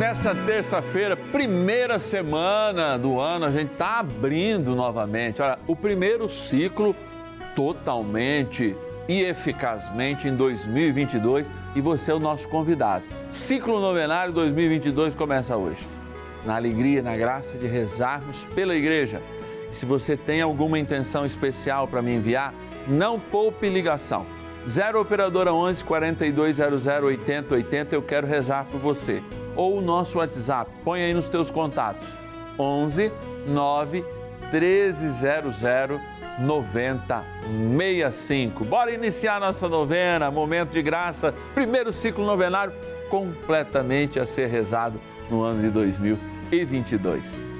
Nessa terça-feira, primeira semana do ano, a gente está abrindo novamente. Olha, o primeiro ciclo totalmente e eficazmente em 2022 e você é o nosso convidado. Ciclo Novenário 2022 começa hoje. Na alegria, na graça de rezarmos pela igreja. E se você tem alguma intenção especial para me enviar, não poupe ligação. 0 operadora 11 4200 8080, eu quero rezar por você. Ou o nosso WhatsApp, põe aí nos teus contatos. 11 9 1300 9065. Bora iniciar nossa novena, momento de graça, primeiro ciclo novenário completamente a ser rezado no ano de 2022.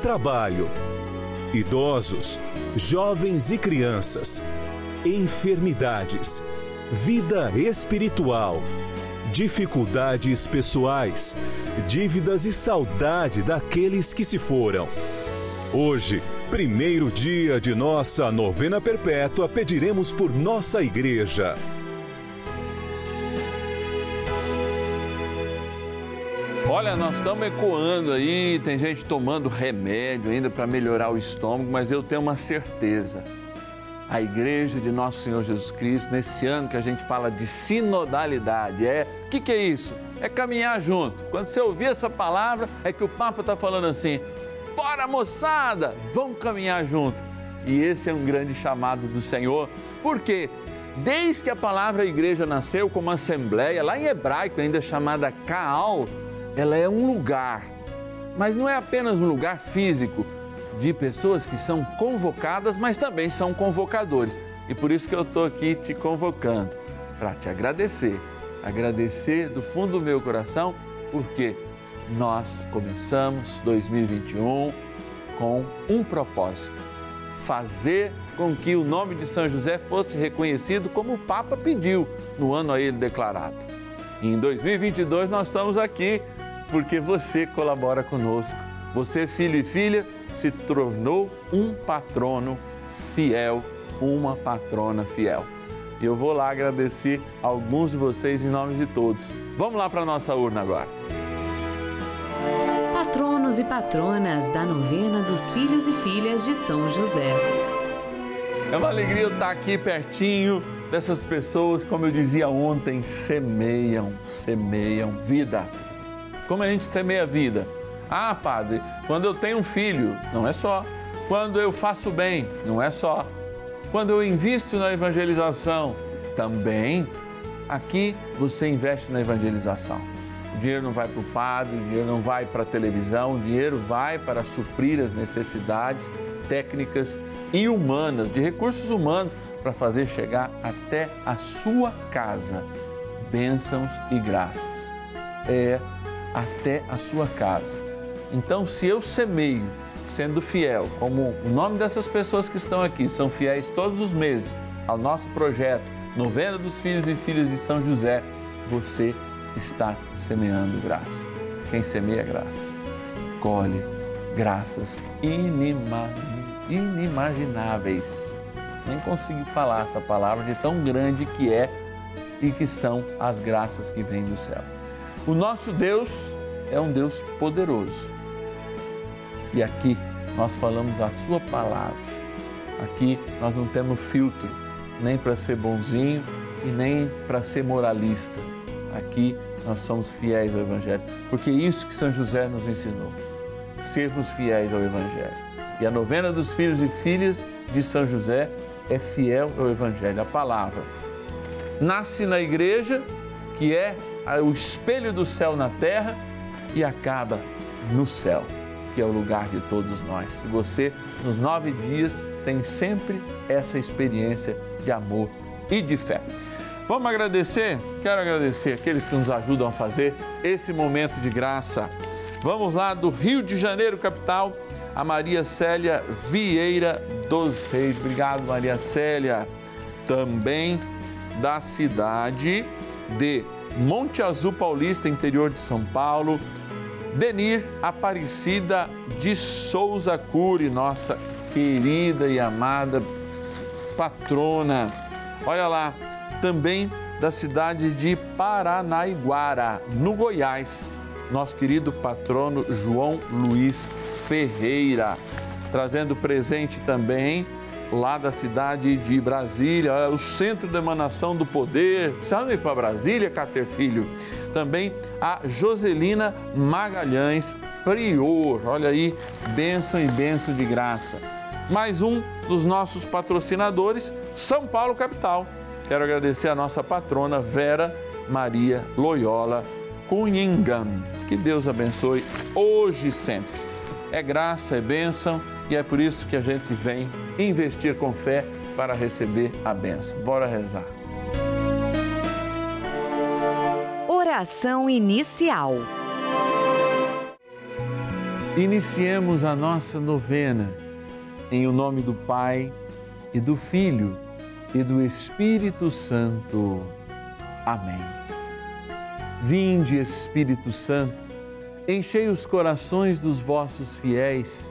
trabalho, idosos, jovens e crianças, enfermidades, vida espiritual, dificuldades pessoais, dívidas e saudade daqueles que se foram. Hoje, primeiro dia de nossa novena perpétua, pediremos por nossa igreja. Olha, nós estamos ecoando aí, tem gente tomando remédio ainda para melhorar o estômago, mas eu tenho uma certeza. A igreja de nosso Senhor Jesus Cristo, nesse ano que a gente fala de sinodalidade, é. O que, que é isso? É caminhar junto. Quando você ouvir essa palavra, é que o Papa está falando assim: bora moçada, vamos caminhar junto. E esse é um grande chamado do Senhor, porque desde que a palavra igreja nasceu como assembleia, lá em hebraico ainda chamada Kaal, ela é um lugar, mas não é apenas um lugar físico de pessoas que são convocadas, mas também são convocadores. E por isso que eu estou aqui te convocando, para te agradecer, agradecer do fundo do meu coração, porque nós começamos 2021 com um propósito: fazer com que o nome de São José fosse reconhecido como o Papa pediu no ano a ele declarado. E em 2022 nós estamos aqui porque você colabora conosco. Você, filho e filha, se tornou um patrono fiel, uma patrona fiel. E eu vou lá agradecer alguns de vocês em nome de todos. Vamos lá para a nossa urna agora. Patronos e patronas da novena dos filhos e filhas de São José. É uma alegria eu estar aqui pertinho dessas pessoas, como eu dizia ontem, semeiam, semeiam vida. Como a gente semeia vida? Ah, padre, quando eu tenho um filho, não é só. Quando eu faço bem, não é só. Quando eu invisto na evangelização, também. Aqui você investe na evangelização. O dinheiro não vai para o padre, o dinheiro não vai para a televisão, o dinheiro vai para suprir as necessidades técnicas e humanas, de recursos humanos, para fazer chegar até a sua casa bênçãos e graças. É até a sua casa. Então, se eu semeio sendo fiel, como o nome dessas pessoas que estão aqui são fiéis todos os meses ao nosso projeto Novena dos Filhos e Filhas de São José, você está semeando graça. Quem semeia graça, colhe graças inima, inimagináveis. nem consegui falar essa palavra de tão grande que é e que são as graças que vêm do céu. O nosso Deus é um Deus poderoso. E aqui nós falamos a Sua palavra. Aqui nós não temos filtro, nem para ser bonzinho e nem para ser moralista. Aqui nós somos fiéis ao Evangelho, porque é isso que São José nos ensinou, sermos fiéis ao Evangelho. E a novena dos filhos e filhas de São José é fiel ao Evangelho, a palavra. Nasce na igreja, que é o espelho do céu na terra, e acaba no céu, que é o lugar de todos nós. E você, nos nove dias, tem sempre essa experiência de amor e de fé. Vamos agradecer? Quero agradecer aqueles que nos ajudam a fazer esse momento de graça. Vamos lá do Rio de Janeiro, capital, a Maria Célia Vieira dos Reis. Obrigado, Maria Célia. Também da cidade de Monte Azul Paulista, interior de São Paulo. Denir Aparecida de Souza Cury, nossa querida e amada patrona. Olha lá, também da cidade de Paranaiguara, no Goiás, nosso querido patrono João Luiz Ferreira, trazendo presente também lá da cidade de Brasília, o centro de emanação do poder. Ir para Brasília, Cater Filho. Também a Joselina Magalhães Prior. Olha aí, bênção e bênção de graça. Mais um dos nossos patrocinadores, São Paulo Capital. Quero agradecer a nossa patrona Vera Maria Loyola Cunhingan. Que Deus abençoe hoje e sempre. É graça, é bênção e é por isso que a gente vem investir com fé para receber a bênção. Bora rezar. Oração inicial. Iniciemos a nossa novena em o nome do Pai e do Filho e do Espírito Santo. Amém. Vinde, Espírito Santo, enchei os corações dos vossos fiéis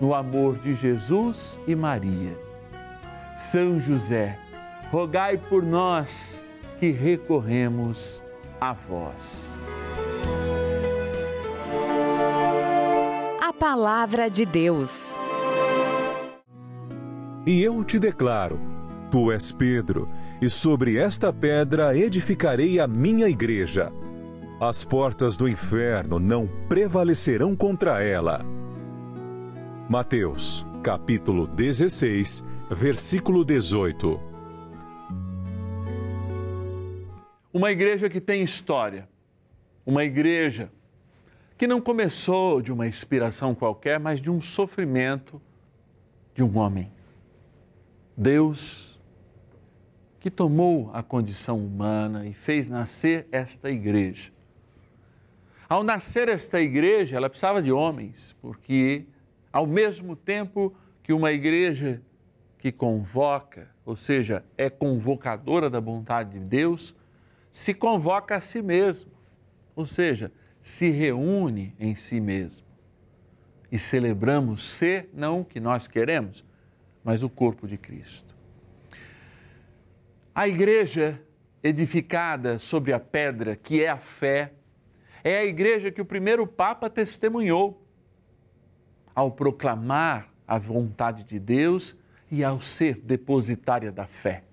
no amor de Jesus e Maria. São José, rogai por nós que recorremos a vós. A palavra de Deus. E eu te declaro: Tu és Pedro, e sobre esta pedra edificarei a minha igreja. As portas do inferno não prevalecerão contra ela. Mateus, capítulo 16, versículo 18. Uma igreja que tem história, uma igreja que não começou de uma inspiração qualquer, mas de um sofrimento de um homem. Deus que tomou a condição humana e fez nascer esta igreja. Ao nascer esta igreja, ela precisava de homens, porque ao mesmo tempo que uma igreja que convoca, ou seja, é convocadora da vontade de Deus, se convoca a si mesmo, ou seja, se reúne em si mesmo. E celebramos ser não o que nós queremos, mas o corpo de Cristo. A igreja edificada sobre a pedra, que é a fé, é a igreja que o primeiro Papa testemunhou ao proclamar a vontade de Deus e ao ser depositária da fé.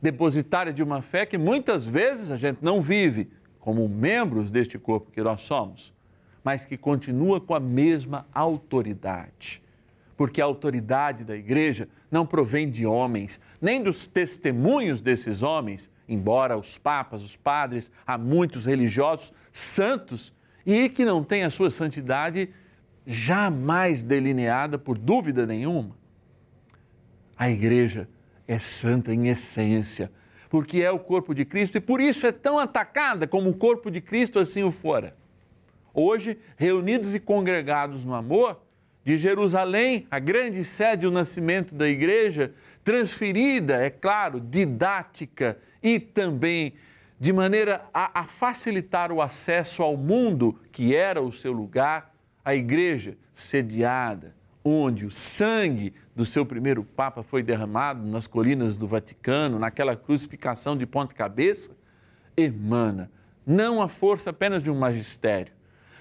Depositária de uma fé que muitas vezes a gente não vive como membros deste corpo que nós somos, mas que continua com a mesma autoridade porque a autoridade da igreja não provém de homens, nem dos testemunhos desses homens, embora os papas, os padres, há muitos religiosos santos e que não têm a sua santidade jamais delineada por dúvida nenhuma. A igreja é santa em essência, porque é o corpo de Cristo e por isso é tão atacada como o corpo de Cristo assim o fora. Hoje, reunidos e congregados no amor, de Jerusalém, a grande sede, o nascimento da igreja, transferida, é claro, didática e também de maneira a, a, facilitar o acesso ao mundo, que era o seu lugar, a igreja sediada, onde o sangue do seu primeiro Papa foi derramado nas colinas do Vaticano, naquela crucificação de ponta-cabeça, emana não a força apenas de um magistério,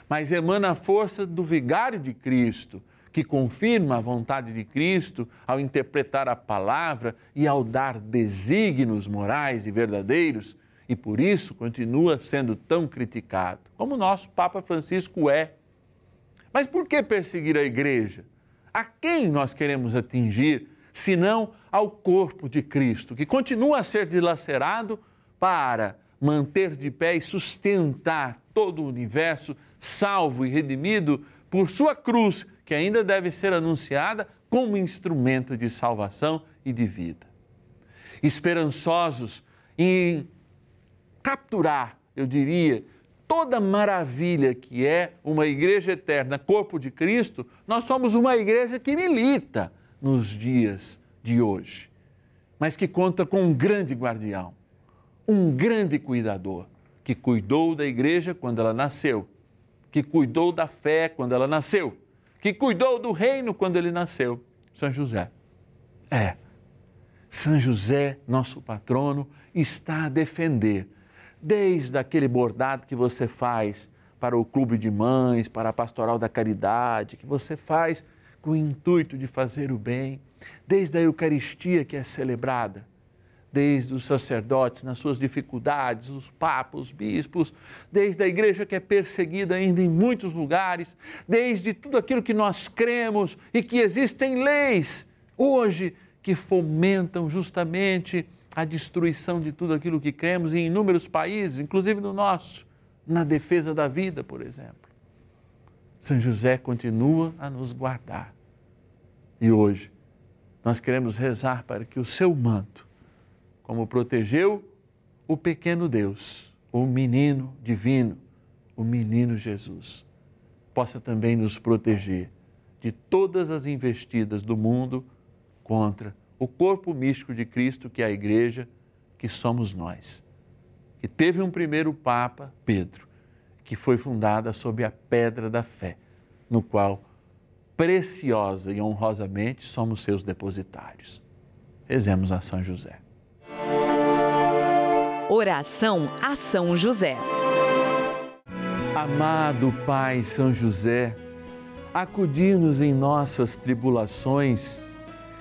mas emana a força do vigário de Cristo, que confirma a vontade de Cristo ao interpretar a palavra e ao dar desígnios morais e verdadeiros, e por isso continua sendo tão criticado, como o nosso Papa Francisco é. Mas por que perseguir a igreja? A quem nós queremos atingir, senão ao corpo de Cristo, que continua a ser dilacerado para manter de pé e sustentar todo o universo salvo e redimido por sua cruz que ainda deve ser anunciada como instrumento de salvação e de vida. Esperançosos em capturar, eu diria, toda maravilha que é uma igreja eterna, corpo de Cristo, nós somos uma igreja que milita nos dias de hoje, mas que conta com um grande guardião, um grande cuidador, que cuidou da igreja quando ela nasceu, que cuidou da fé quando ela nasceu que cuidou do reino quando ele nasceu, São José. É, São José, nosso patrono, está a defender, desde aquele bordado que você faz para o clube de mães, para a pastoral da caridade, que você faz com o intuito de fazer o bem, desde a Eucaristia que é celebrada, desde os sacerdotes nas suas dificuldades, os papas, os bispos, desde a igreja que é perseguida ainda em muitos lugares, desde tudo aquilo que nós cremos e que existem leis hoje que fomentam justamente a destruição de tudo aquilo que cremos em inúmeros países, inclusive no nosso, na defesa da vida, por exemplo. São José continua a nos guardar. E hoje nós queremos rezar para que o seu manto como protegeu o pequeno Deus, o menino divino, o menino Jesus, possa também nos proteger de todas as investidas do mundo contra o corpo místico de Cristo, que é a igreja, que somos nós. Que teve um primeiro Papa, Pedro, que foi fundada sob a pedra da fé, no qual preciosa e honrosamente somos seus depositários. Rezemos a São José. Oração a São José. Amado Pai São José, acudir-nos em nossas tribulações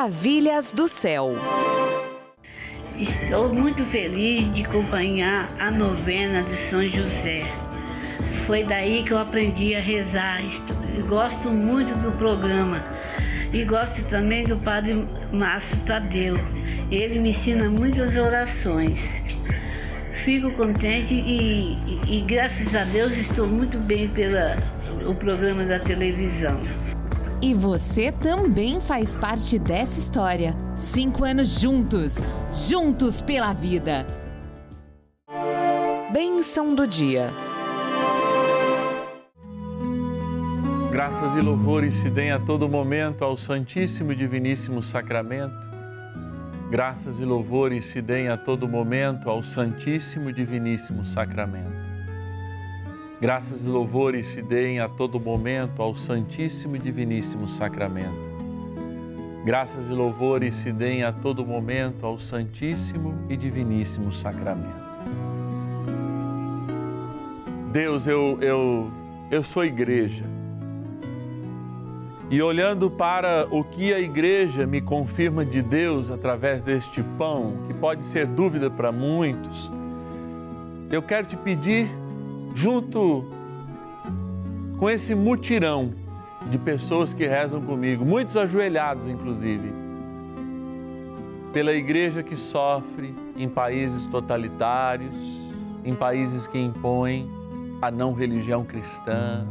Maravilhas do céu. Estou muito feliz de acompanhar a novena de São José. Foi daí que eu aprendi a rezar. Estou- Gosto muito do programa e gosto também do Padre Márcio Tadeu. Ele me ensina muitas orações. Fico contente e, e- e graças a Deus estou muito bem pelo programa da televisão. E você também faz parte dessa história. Cinco anos juntos, juntos pela vida. Bênção do dia. Graças e louvores se deem a todo momento ao Santíssimo e Diviníssimo Sacramento. Graças e louvores se deem a todo momento ao Santíssimo e Diviníssimo Sacramento. Graças e louvores se deem a todo momento ao Santíssimo e Diviníssimo Sacramento. Graças e louvores se deem a todo momento ao Santíssimo e Diviníssimo Sacramento. Deus, eu, eu, eu sou igreja. E olhando para o que a igreja me confirma de Deus através deste pão, que pode ser dúvida para muitos, eu quero te pedir, junto com esse mutirão de pessoas que rezam comigo, muitos ajoelhados inclusive, pela igreja que sofre em países totalitários, em países que impõem a não religião cristã,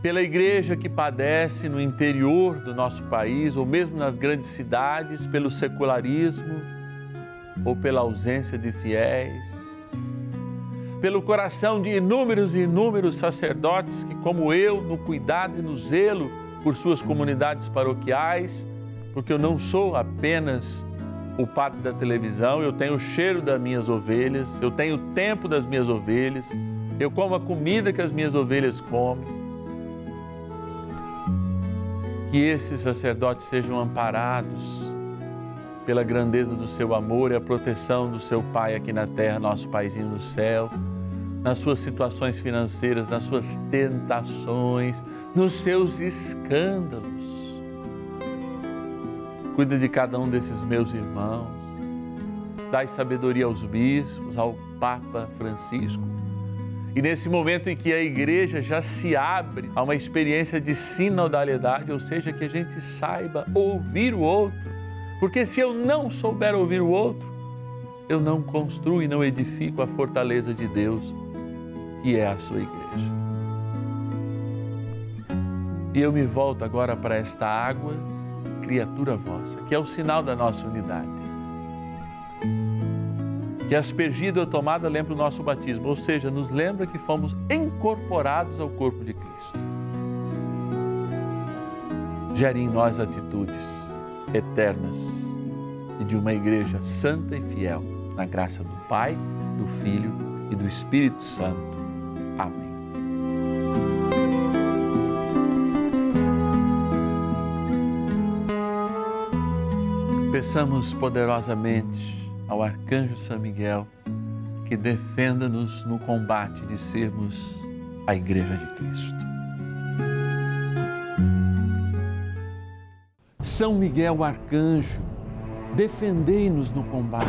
pela igreja que padece no interior do nosso país ou mesmo nas grandes cidades pelo secularismo ou pela ausência de fiéis, pelo coração de inúmeros e inúmeros sacerdotes que, como eu, no cuidado e no zelo por suas comunidades paroquiais, porque eu não sou apenas o padre da televisão, eu tenho o cheiro das minhas ovelhas, eu tenho o tempo das minhas ovelhas, eu como a comida que as minhas ovelhas comem. Que esses sacerdotes sejam amparados pela grandeza do seu amor e a proteção do seu Pai aqui na terra, nosso Paizinho no céu, nas suas situações financeiras, nas suas tentações, nos seus escândalos. Cuida de cada um desses meus irmãos. Dai sabedoria aos bispos, ao Papa Francisco. E nesse momento em que a igreja já se abre a uma experiência de sinodalidade, ou seja, que a gente saiba ouvir o outro. Porque se eu não souber ouvir o outro, eu não construo e não edifico a fortaleza de Deus, que é a sua igreja. E eu me volto agora para esta água, criatura vossa, que é o sinal da nossa unidade. Que aspergida ou tomada lembra o nosso batismo, ou seja, nos lembra que fomos incorporados ao corpo de Cristo. Gere em nós atitudes eternas e de uma igreja santa e fiel, na graça do Pai, do Filho e do Espírito Santo. Amém. Peçamos poderosamente ao arcanjo São Miguel que defenda-nos no combate de sermos a Igreja de Cristo. São Miguel Arcanjo, defendei-nos no combate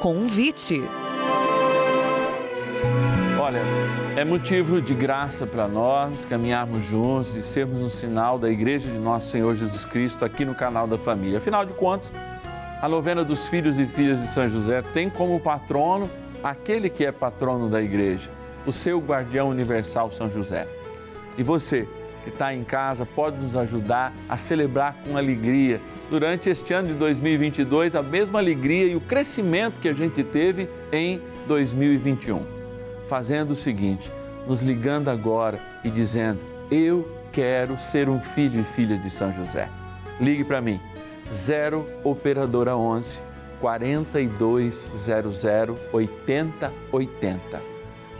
Convite. Olha, é motivo de graça para nós caminharmos juntos e sermos um sinal da Igreja de Nosso Senhor Jesus Cristo aqui no canal da Família. Afinal de contas, a novena dos filhos e filhas de São José tem como patrono aquele que é patrono da Igreja, o seu guardião universal São José. E você que está em casa pode nos ajudar a celebrar com alegria durante este ano de 2022 a mesma alegria e o crescimento que a gente teve em 2021. Fazendo o seguinte, nos ligando agora e dizendo: Eu quero ser um filho e filha de São José. Ligue para mim, 0 Operadora 11 4200 8080.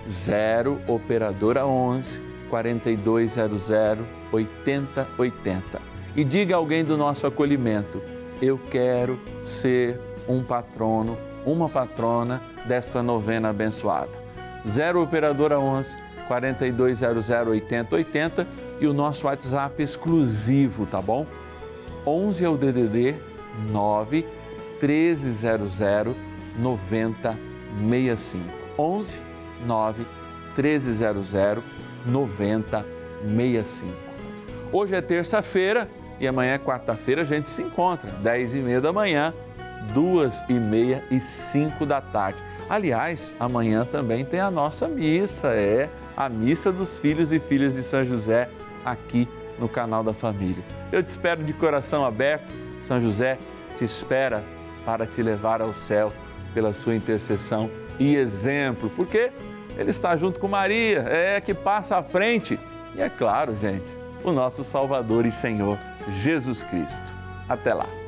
0 Operadora 11 4200 8080. E diga a alguém do nosso acolhimento: Eu quero ser um patrono, uma patrona desta novena abençoada. 0 Operadora 11 4200 8080 e o nosso WhatsApp exclusivo, tá bom? 11 é o DDD 9 1300 9065. 11 9 1300 9065. Hoje é terça-feira e amanhã quarta-feira a gente se encontra, 10 e meia da manhã, duas e meia e cinco da tarde. Aliás, amanhã também tem a nossa missa, é a missa dos filhos e filhas de São José aqui no canal da família. Eu te espero de coração aberto, São José te espera para te levar ao céu pela sua intercessão e exemplo, porque ele está junto com Maria, é que passa à frente. E é claro, gente, o nosso Salvador e Senhor, Jesus Cristo. Até lá.